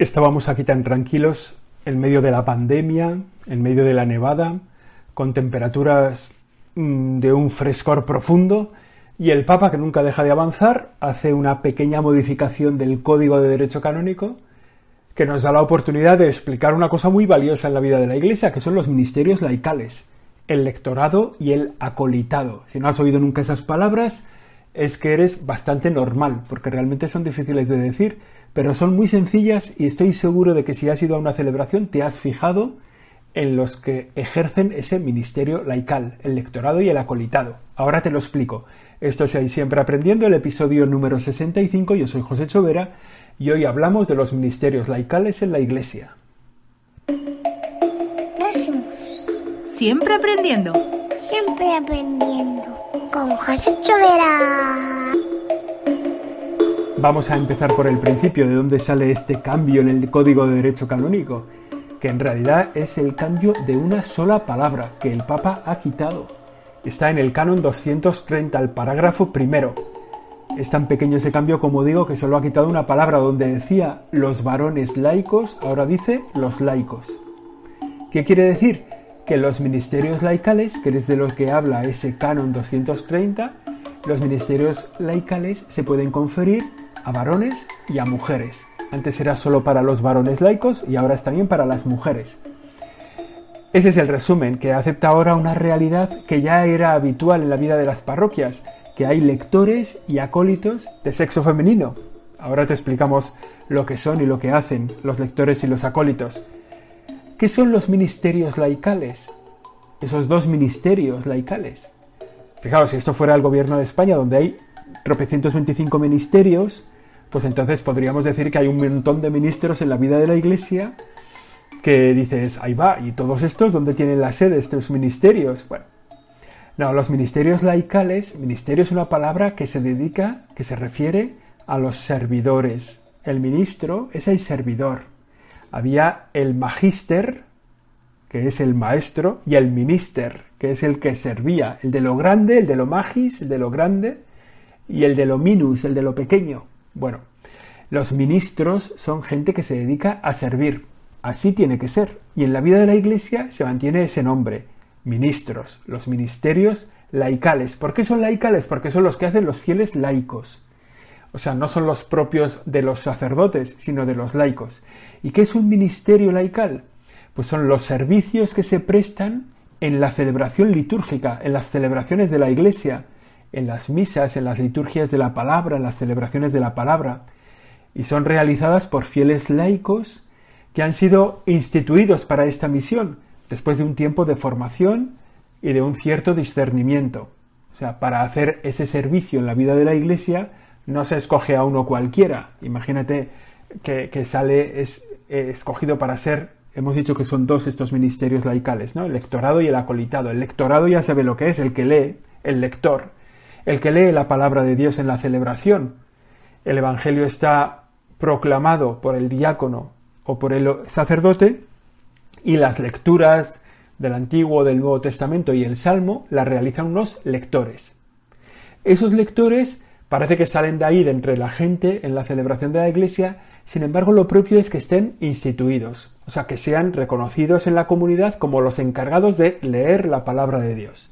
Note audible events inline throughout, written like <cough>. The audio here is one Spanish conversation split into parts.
Estábamos aquí tan tranquilos en medio de la pandemia, en medio de la nevada, con temperaturas mm, de un frescor profundo, y el Papa, que nunca deja de avanzar, hace una pequeña modificación del Código de Derecho Canónico que nos da la oportunidad de explicar una cosa muy valiosa en la vida de la Iglesia, que son los ministerios laicales, el lectorado y el acolitado. Si no has oído nunca esas palabras, es que eres bastante normal, porque realmente son difíciles de decir, pero son muy sencillas y estoy seguro de que si has ido a una celebración te has fijado en los que ejercen ese ministerio laical, el lectorado y el acolitado. Ahora te lo explico. Esto es ahí siempre aprendiendo, el episodio número 65. Yo soy José Chovera y hoy hablamos de los ministerios laicales en la Iglesia. Siempre aprendiendo. Siempre aprendiendo. Con José Chovera. Vamos a empezar por el principio, de dónde sale este cambio en el Código de Derecho Canónico, que en realidad es el cambio de una sola palabra que el Papa ha quitado. Está en el canon 230, el parágrafo primero. Es tan pequeño ese cambio como digo que solo ha quitado una palabra donde decía los varones laicos, ahora dice los laicos. ¿Qué quiere decir? Que los ministerios laicales, que es de los que habla ese canon 230, los ministerios laicales se pueden conferir a varones y a mujeres. Antes era solo para los varones laicos y ahora es también para las mujeres. Ese es el resumen, que acepta ahora una realidad que ya era habitual en la vida de las parroquias, que hay lectores y acólitos de sexo femenino. Ahora te explicamos lo que son y lo que hacen los lectores y los acólitos. ¿Qué son los ministerios laicales? Esos dos ministerios laicales. Fijaos, si esto fuera el gobierno de España, donde hay tropecientos veinticinco ministerios, pues entonces podríamos decir que hay un montón de ministros en la vida de la Iglesia que dices, ahí va, ¿y todos estos dónde tienen la sede estos ministerios? Bueno, no, los ministerios laicales, ministerio es una palabra que se dedica, que se refiere a los servidores. El ministro es el servidor. Había el magister, que es el maestro, y el minister, que es el que servía, el de lo grande, el de lo magis, el de lo grande, y el de lo minus, el de lo pequeño. Bueno, los ministros son gente que se dedica a servir. Así tiene que ser. Y en la vida de la Iglesia se mantiene ese nombre. Ministros, los ministerios laicales. ¿Por qué son laicales? Porque son los que hacen los fieles laicos. O sea, no son los propios de los sacerdotes, sino de los laicos. ¿Y qué es un ministerio laical? Pues son los servicios que se prestan en la celebración litúrgica, en las celebraciones de la Iglesia, en las misas, en las liturgias de la palabra, en las celebraciones de la palabra, y son realizadas por fieles laicos que han sido instituidos para esta misión, después de un tiempo de formación y de un cierto discernimiento. O sea, para hacer ese servicio en la vida de la Iglesia no se escoge a uno cualquiera. Imagínate que, sale, es escogido para ser, hemos dicho que son dos estos ministerios laicales, ¿no? El lectorado y el acolitado. El lectorado ya sabe lo que es, el que lee, el lector el que lee la palabra de Dios en la celebración. El Evangelio está proclamado por el diácono o por el sacerdote y las lecturas del Antiguo, del Nuevo Testamento y el Salmo las realizan unos lectores. Esos lectores parece que salen de ahí, de entre la gente, en la celebración de la Iglesia, sin embargo lo propio es que estén instituidos, o sea, que sean reconocidos en la comunidad como los encargados de leer la palabra de Dios.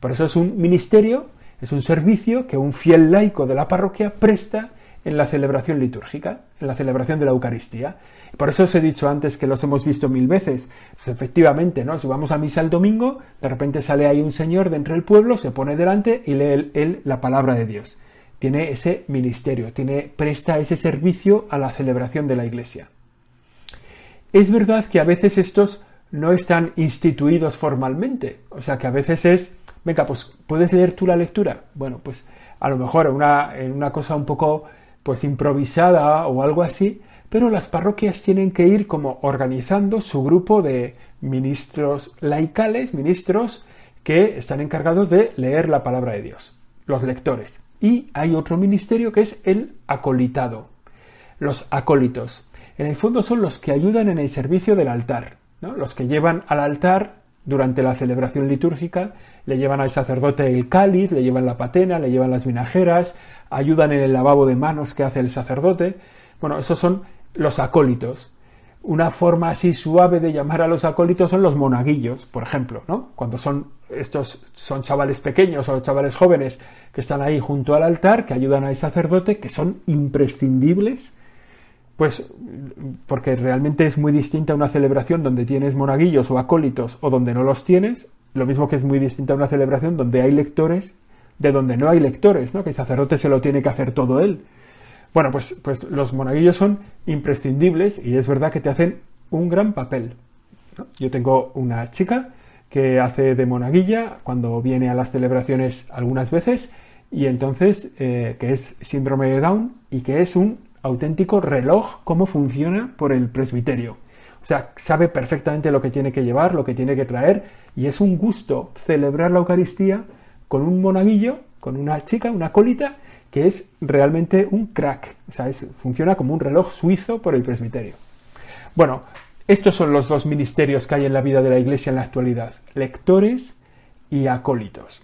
Por eso es un ministerio es un servicio que un fiel laico de la parroquia presta en la celebración litúrgica, en la celebración de la Eucaristía. Por eso os he dicho antes que los hemos visto mil veces. Pues efectivamente, ¿no? Si vamos a misa el domingo, de repente sale ahí un señor de entre el pueblo, se pone delante y lee él, la palabra de Dios. Tiene ese ministerio, tiene, presta ese servicio a la celebración de la Iglesia. Es verdad que a veces estos no están instituidos formalmente, o sea que a veces es venga, pues puedes leer tú la lectura. Bueno, pues a lo mejor en una, una cosa un poco pues improvisada o algo así, pero las parroquias tienen que ir como organizando su grupo de ministros laicales, ministros que están encargados de leer la palabra de Dios, los lectores. Y hay otro ministerio que es el acolitado, los acólitos. En el fondo son los que ayudan en el servicio del altar, los que llevan al altar durante la celebración litúrgica, le llevan al sacerdote el cáliz, le llevan la patena, le llevan las vinajeras, ayudan en el lavabo de manos que hace el sacerdote. Bueno, esos son los acólitos. Una forma así suave de llamar a los acólitos son los monaguillos, por ejemplo, ¿no? Cuando son estos son chavales pequeños o chavales jóvenes que están ahí junto al altar, que ayudan al sacerdote, que son imprescindibles, pues porque realmente es muy distinta una celebración donde tienes monaguillos o acólitos o donde no los tienes, lo mismo que es muy distinta una celebración donde hay lectores de donde no hay lectores, ¿no? Que el sacerdote se lo tiene que hacer todo él. Bueno, pues, pues los monaguillos son imprescindibles y es verdad que te hacen un gran papel. Yo tengo una chica que hace de monaguilla cuando viene a las celebraciones algunas veces y entonces eh, que es síndrome de Down y que es un auténtico reloj cómo funciona por el presbiterio. O sea, sabe perfectamente lo que tiene que llevar, lo que tiene que traer y es un gusto celebrar la Eucaristía con un monaguillo, con una chica, una colita, que es realmente un crack. O sea, funciona como un reloj suizo por el presbiterio. Bueno, estos son los dos ministerios que hay en la vida de la Iglesia en la actualidad, lectores y acólitos.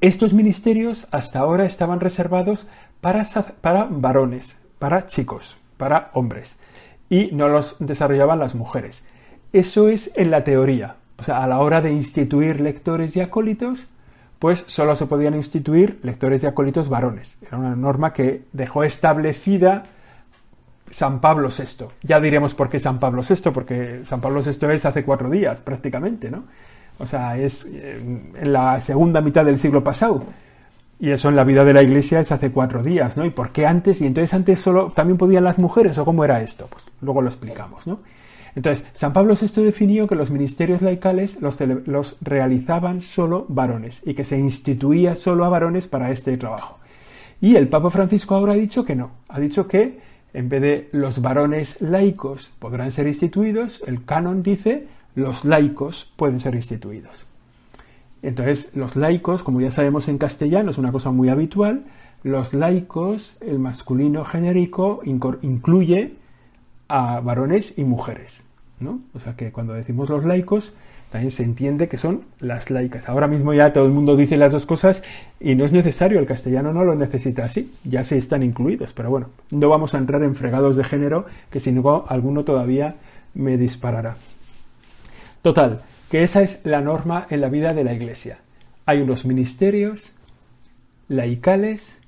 Estos ministerios hasta ahora estaban reservados para, varones, para chicos, para hombres, y no los desarrollaban las mujeres. Eso es en la teoría. O sea, a la hora de instituir lectores y acólitos, pues solo se podían instituir lectores y acólitos varones. Era una norma que dejó establecida San Pablo VI. Ya diremos por qué San Pablo VI, porque San Pablo VI es hace cuatro días prácticamente, ¿no? O sea, es eh, en la segunda mitad del siglo pasado. Y eso en la vida de la iglesia es hace cuatro días, ¿no? ¿Y por qué antes? Y entonces antes solo también podían las mujeres, ¿o cómo era esto? Pues luego lo explicamos, ¿no? Entonces, San Pablo VI definió que los ministerios laicales los, los realizaban solo varones y que se instituía solo a varones para este trabajo. Y el Papa Francisco ahora ha dicho que no, ha dicho que en vez de los varones laicos podrán ser instituidos, el canon dice los laicos pueden ser instituidos. Entonces, los laicos, como ya sabemos en castellano, es una cosa muy habitual, los laicos, el masculino genérico, incluye a varones y mujeres. ¿no? O sea que cuando decimos los laicos, también se entiende que son las laicas. Ahora mismo ya todo el mundo dice las dos cosas y no es necesario, el castellano no lo necesita así, ya se están incluidos, pero bueno, no vamos a entrar en fregados de género que si no alguno todavía me disparará. Total, que esa es la norma en la vida de la Iglesia. Hay unos ministerios laicales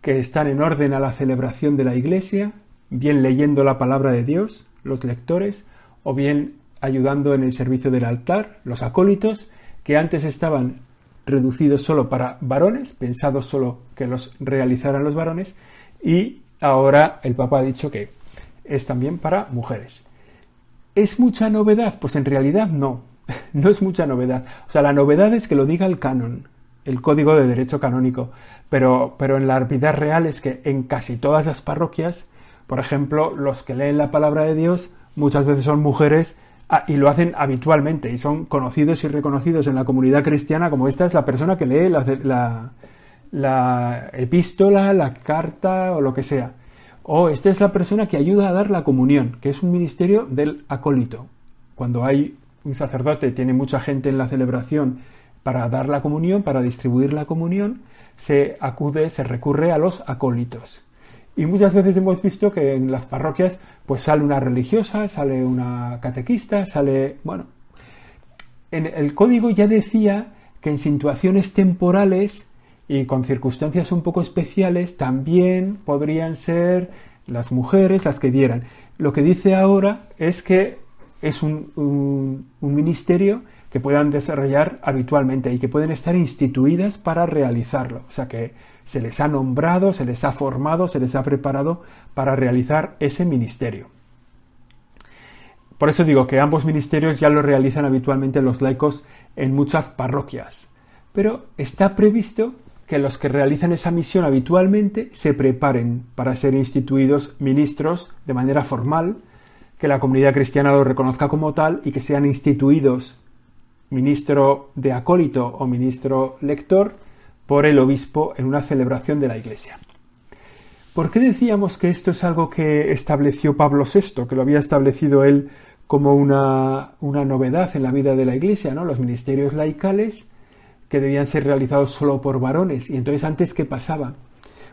que están en orden a la celebración de la Iglesia, bien leyendo la palabra de Dios, los lectores, o bien ayudando en el servicio del altar, los acólitos, que antes estaban reducidos solo para varones, pensados solo que los realizaran los varones, y ahora el Papa ha dicho que es también para mujeres. ¿Es mucha novedad? Pues en realidad no, <laughs> no es mucha novedad. O sea, la novedad es que lo diga el canon, el código de derecho canónico, pero, pero en la vida real es que en casi todas las parroquias, por ejemplo, los que leen la palabra de Dios muchas veces son mujeres Ah, y lo hacen habitualmente y son conocidos y reconocidos en la comunidad cristiana como esta es la persona que lee la, la, epístola, la carta o lo que sea. O esta es la persona que ayuda a dar la comunión, que es un ministerio del acólito. Cuando hay un sacerdote, tiene mucha gente en la celebración para dar la comunión, para distribuir la comunión, se acude, se recurre a los acólitos. Y muchas veces hemos visto que en las parroquias pues sale una religiosa, sale una catequista, sale, bueno, en el código ya decía que en situaciones temporales y con circunstancias un poco especiales también podrían ser las mujeres las que dieran. Lo que dice ahora es que es un, un, ministerio que puedan desarrollar habitualmente y que pueden estar instituidas para realizarlo. O sea que se les ha nombrado, se les ha formado, se les ha preparado para realizar ese ministerio. Por eso digo que ambos ministerios ya lo realizan habitualmente los laicos en muchas parroquias. Pero está previsto que los que realizan esa misión habitualmente se preparen para ser instituidos ministros de manera formal, que la comunidad cristiana lo reconozca como tal y que sean instituidos ministro de acólito o ministro lector por el obispo en una celebración de la Iglesia. ¿Por qué decíamos que esto es algo que estableció Pablo VI, que lo había establecido él como una, una novedad en la vida de la Iglesia, ¿no? Los ministerios laicales que debían ser realizados solo por varones. Y entonces antes, ¿qué pasaba?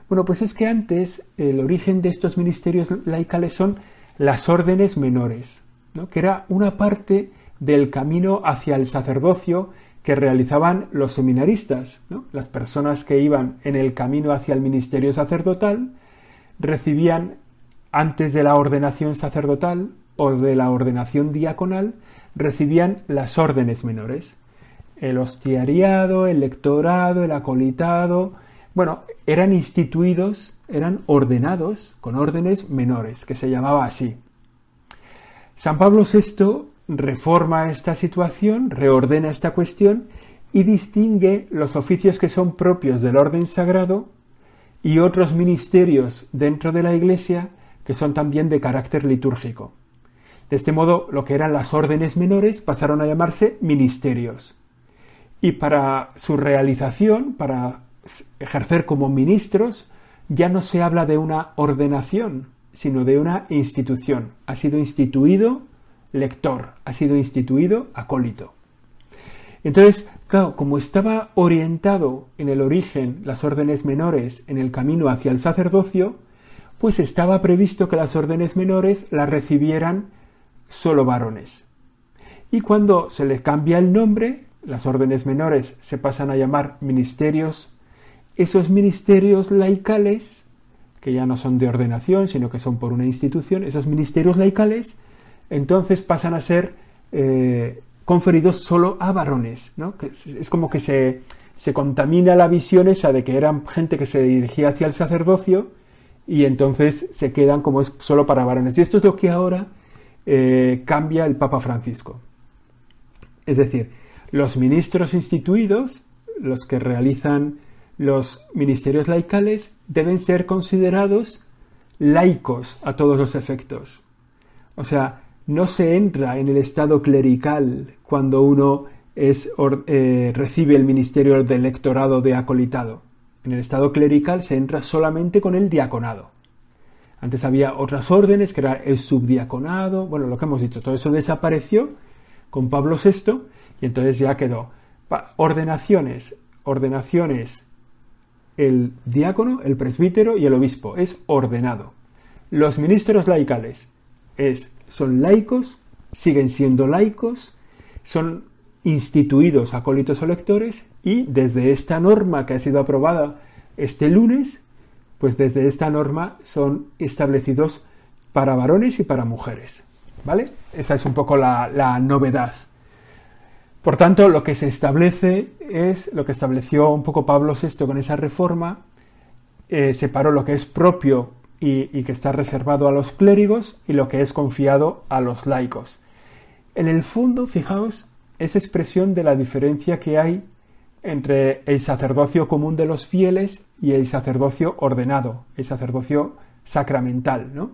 Bueno, pues es que antes el origen de estos ministerios laicales son las órdenes menores, ¿no? que era una parte del camino hacia el sacerdocio que realizaban los seminaristas, las personas que iban en el camino hacia el ministerio sacerdotal, recibían antes de la ordenación sacerdotal o de la ordenación diaconal, recibían las órdenes menores. El hostiariado, el lectorado, el acolitado, bueno, eran instituidos, eran ordenados con órdenes menores, que se llamaba así. San Pablo VI reforma esta situación, reordena esta cuestión y distingue los oficios que son propios del orden sagrado y otros ministerios dentro de la Iglesia que son también de carácter litúrgico. De este modo, lo que eran las órdenes menores pasaron a llamarse ministerios. Y para su realización, para ejercer como ministros, ya no se habla de una ordenación, sino de una institución. Ha sido instituido lector, ha sido instituido acólito. Entonces, claro, como estaba orientado en el origen las órdenes menores en el camino hacia el sacerdocio, pues estaba previsto que las órdenes menores las recibieran solo varones. Y cuando se les cambia el nombre, las órdenes menores se pasan a llamar ministerios, esos ministerios laicales, que ya no son de ordenación, sino que son por una institución, esos ministerios laicales entonces pasan a ser eh, conferidos solo a varones. ¿no? es como que se, contamina la visión esa de que eran gente que se dirigía hacia el sacerdocio y entonces se quedan como solo para varones. Y esto es lo que ahora eh, cambia el Papa Francisco. Es decir, los ministros instituidos, los que realizan los ministerios laicales, deben ser considerados laicos a todos los efectos. O sea, no se entra en el estado clerical cuando uno es, eh, recibe el ministerio del lectorado de acolitado. En el estado clerical se entra solamente con el diaconado. Antes había otras órdenes, que era el subdiaconado, bueno, lo que hemos dicho, todo eso desapareció con Pablo VI y entonces ya quedó ordenaciones, ordenaciones, el diácono, el presbítero y el obispo, es ordenado. Los ministros laicales es son laicos, siguen siendo laicos, son instituidos acólitos o lectores y desde esta norma que ha sido aprobada este lunes, pues desde esta norma son establecidos para varones y para mujeres. ¿Vale? Esa es un poco la, novedad. Por tanto, lo que se establece es lo que estableció un poco Pablo VI con esa reforma, eh, separó lo que es propio y, que está reservado a los clérigos y lo que es confiado a los laicos. En el fondo, fijaos, es expresión de la diferencia que hay entre el sacerdocio común de los fieles y el sacerdocio ordenado, el sacerdocio sacramental, ¿no?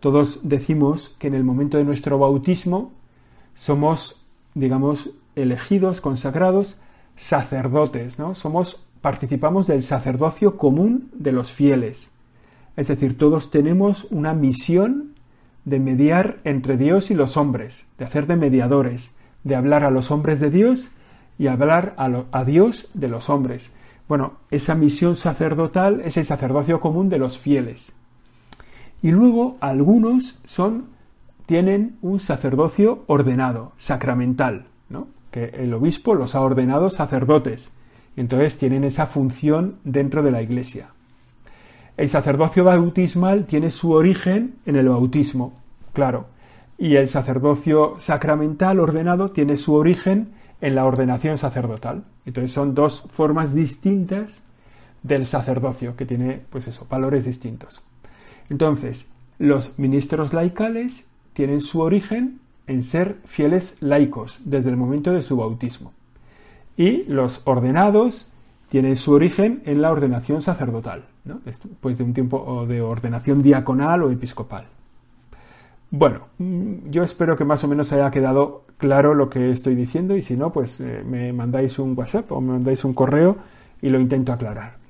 Todos decimos que en el momento de nuestro bautismo somos, digamos, elegidos, consagrados, sacerdotes, ¿no? Somos, participamos del sacerdocio común de los fieles. Es decir, todos tenemos una misión de mediar entre Dios y los hombres, de hacer de mediadores, de hablar a los hombres de Dios y hablar a, Dios de los hombres. Bueno, esa misión sacerdotal es el sacerdocio común de los fieles. Y luego algunos son tienen un sacerdocio ordenado, sacramental. Que el obispo los ha ordenado sacerdotes. Entonces tienen esa función dentro de la iglesia. El sacerdocio bautismal tiene su origen en el bautismo, claro, y el sacerdocio sacramental ordenado tiene su origen en la ordenación sacerdotal. Entonces son dos formas distintas del sacerdocio que tiene, pues eso, valores distintos. Entonces, los ministros laicales tienen su origen en ser fieles laicos desde el momento de su bautismo. Y los ordenados tiene su origen en la ordenación sacerdotal, después de un tiempo de ordenación diaconal o episcopal. Bueno, mm, yo espero que más o menos haya quedado claro lo que estoy diciendo y si no, pues eh, me mandáis un WhatsApp o me mandáis un correo y lo intento aclarar.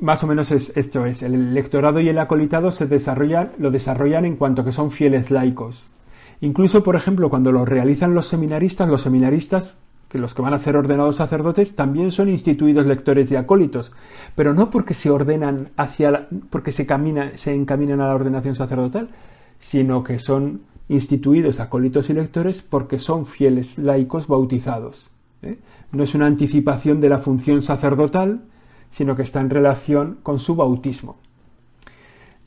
Más o menos es, esto es, el electorado y el acolitado se desarrollan, lo desarrollan en cuanto que son fieles laicos. Incluso, por ejemplo, cuando lo realizan los seminaristas, los seminaristas que los que van a ser ordenados sacerdotes también son instituidos lectores y acólitos, pero no porque se ordenan hacia porque se camina, se encaminan a la ordenación sacerdotal, sino que son instituidos acólitos y lectores porque son fieles laicos bautizados. ¿eh? No es una anticipación de la función sacerdotal, sino que está en relación con su bautismo.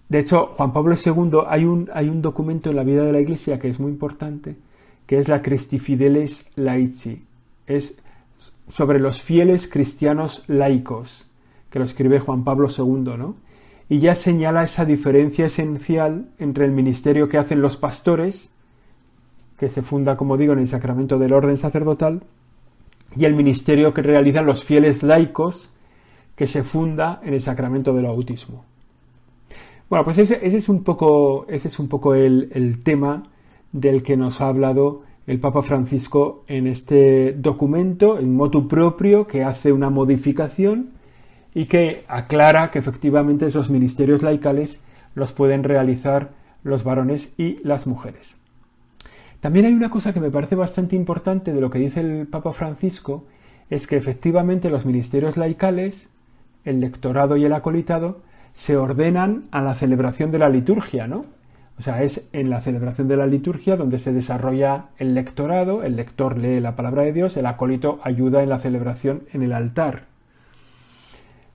De hecho, Juan Pablo II, hay un, hay un documento en la vida de la Iglesia que es muy importante, que es la Christi Fideles Laici. Es sobre los fieles cristianos laicos, que lo escribe Juan Pablo II, ¿no? Y ya señala esa diferencia esencial entre el ministerio que hacen los pastores, que se funda, como digo, en el sacramento del orden sacerdotal, y el ministerio que realizan los fieles laicos, que se funda en el sacramento del bautismo. Bueno, pues ese, es un poco, ese es un poco el, el tema del que nos ha hablado el Papa Francisco en este documento, en motu propio, que hace una modificación y que aclara que efectivamente esos ministerios laicales los pueden realizar los varones y las mujeres. También hay una cosa que me parece bastante importante de lo que dice el Papa Francisco, es que efectivamente los ministerios laicales, el lectorado y el acolitado, se ordenan a la celebración de la liturgia, ¿no? O sea, es en la celebración de la liturgia donde se desarrolla el lectorado, el lector lee la palabra de Dios, el acólito ayuda en la celebración en el altar.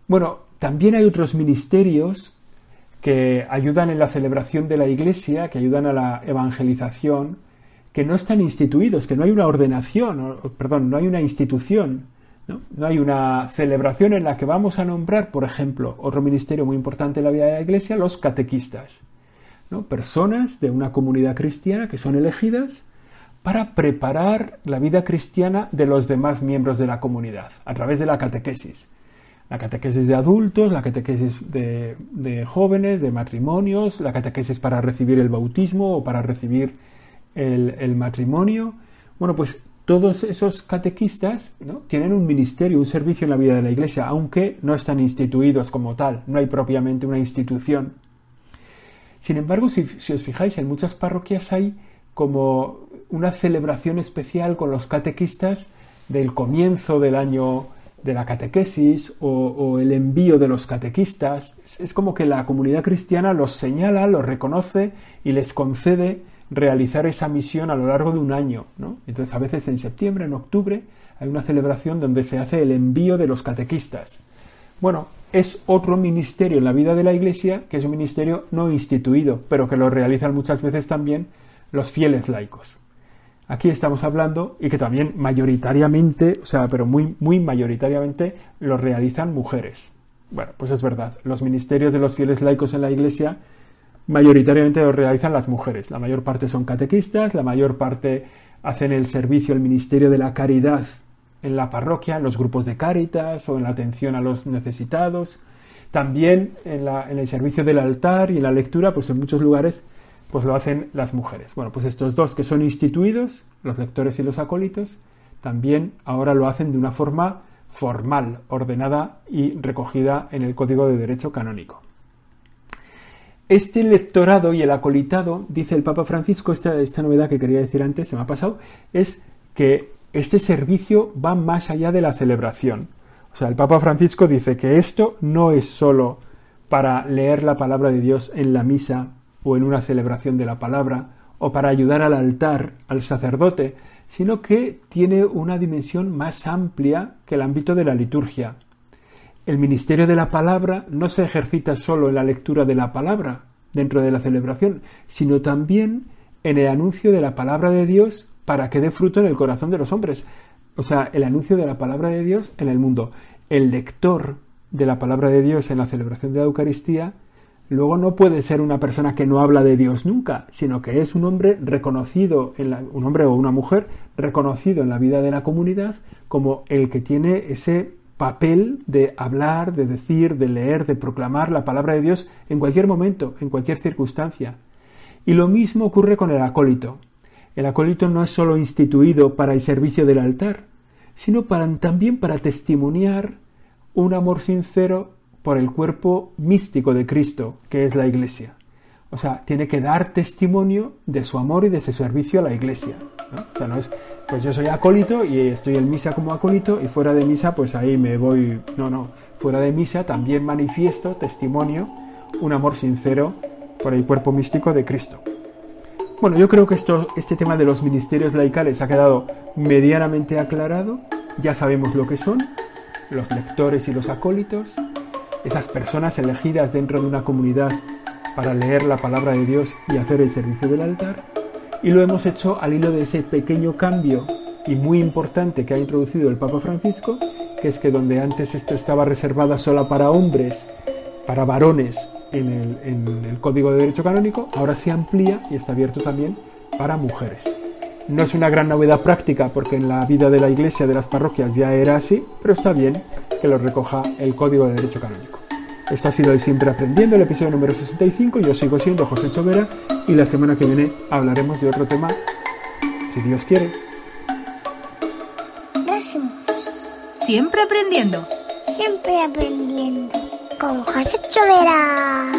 Bueno, también hay otros ministerios que ayudan en la celebración de la iglesia, que ayudan a la evangelización, que no están instituidos, que no hay una ordenación, perdón, no hay una institución, ¿no? ¿no? hay una celebración en la que vamos a nombrar, por ejemplo, otro ministerio muy importante en la vida de la iglesia, los catequistas personas de una comunidad cristiana que son elegidas para preparar la vida cristiana de los demás miembros de la comunidad a través de la catequesis. La catequesis de adultos, la catequesis de, jóvenes, de matrimonios, la catequesis para recibir el bautismo o para recibir el, matrimonio. Bueno, pues todos esos catequistas tienen un ministerio, un servicio en la vida de la Iglesia, aunque no están instituidos como tal, no hay propiamente una institución. Sin embargo, si, os fijáis, en muchas parroquias hay como una celebración especial con los catequistas del comienzo del año de la catequesis o, el envío de los catequistas. Es, como que la comunidad cristiana los señala, los reconoce y les concede realizar esa misión a lo largo de un año. Entonces, a veces en septiembre, en octubre, hay una celebración donde se hace el envío de los catequistas. Bueno, es otro ministerio en la vida de la Iglesia que es un ministerio no instituido, pero que lo realizan muchas veces también los fieles laicos. Aquí estamos hablando y que también mayoritariamente, o sea, pero muy, muy mayoritariamente lo realizan mujeres. Bueno, pues es verdad, los ministerios de los fieles laicos en la Iglesia mayoritariamente lo realizan las mujeres. La mayor parte son catequistas, la mayor parte hacen el servicio, el ministerio de la caridad en la parroquia, en los grupos de cáritas o en la atención a los necesitados. También en, el servicio del altar y en la lectura, pues en muchos lugares pues lo hacen las mujeres. Bueno, pues estos dos que son instituidos, los lectores y los acólitos, también ahora lo hacen de una forma formal, ordenada y recogida en el Código de Derecho Canónico. Este lectorado y el acolitado, dice el Papa Francisco, esta, novedad que quería decir antes, se me ha pasado, es que este servicio va más allá de la celebración. O sea, el Papa Francisco dice que esto no es solo para leer la palabra de Dios en la misa o en una celebración de la palabra o para ayudar al altar, al sacerdote, sino que tiene una dimensión más amplia que el ámbito de la liturgia. El ministerio de la palabra no se ejercita solo en la lectura de la palabra dentro de la celebración, sino también en el anuncio de la palabra de Dios para que dé fruto en el corazón de los hombres. O sea, el anuncio de la palabra de Dios en el mundo. El lector de la palabra de Dios en la celebración de la Eucaristía luego no puede ser una persona que no habla de Dios nunca, sino que es un hombre reconocido, un hombre o una mujer reconocido en la vida de la comunidad como el que tiene ese papel de hablar, de decir, de leer, de proclamar la palabra de Dios en cualquier momento, en cualquier circunstancia. Y lo mismo ocurre con el acólito. El acólito no es solo instituido para el servicio del altar, sino también para testimoniar un amor sincero por el cuerpo místico de Cristo, que es la Iglesia. O sea, tiene que dar testimonio de su amor y de su servicio a la Iglesia. O sea, no es pues yo soy acólito y estoy en misa como acólito y fuera de misa pues ahí me voy, no, no, fuera de misa también manifiesto, testimonio, un amor sincero por el cuerpo místico de Cristo. Bueno, yo creo que esto, este tema de los ministerios laicales ha quedado medianamente aclarado, ya sabemos lo que son, los lectores y los acólitos, esas personas elegidas dentro de una comunidad para leer la palabra de Dios y hacer el servicio del altar, y lo hemos hecho al hilo de ese pequeño cambio y muy importante que ha introducido el Papa Francisco, que es que donde antes esto estaba reservada solo para hombres, para varones en el, en el Código de Derecho Canónico, ahora se amplía y está abierto también para mujeres. No es una gran novedad práctica porque en la vida de la iglesia, de las parroquias, ya era así, pero está bien que lo recoja el Código de Derecho Canónico. Esto ha sido el Siempre Aprendiendo, el episodio número 65. Yo sigo siendo José Chovera y la semana que viene hablaremos de otro tema, si Dios quiere. Próximo. Siempre aprendiendo. Siempre aprendiendo. Con José Chovera.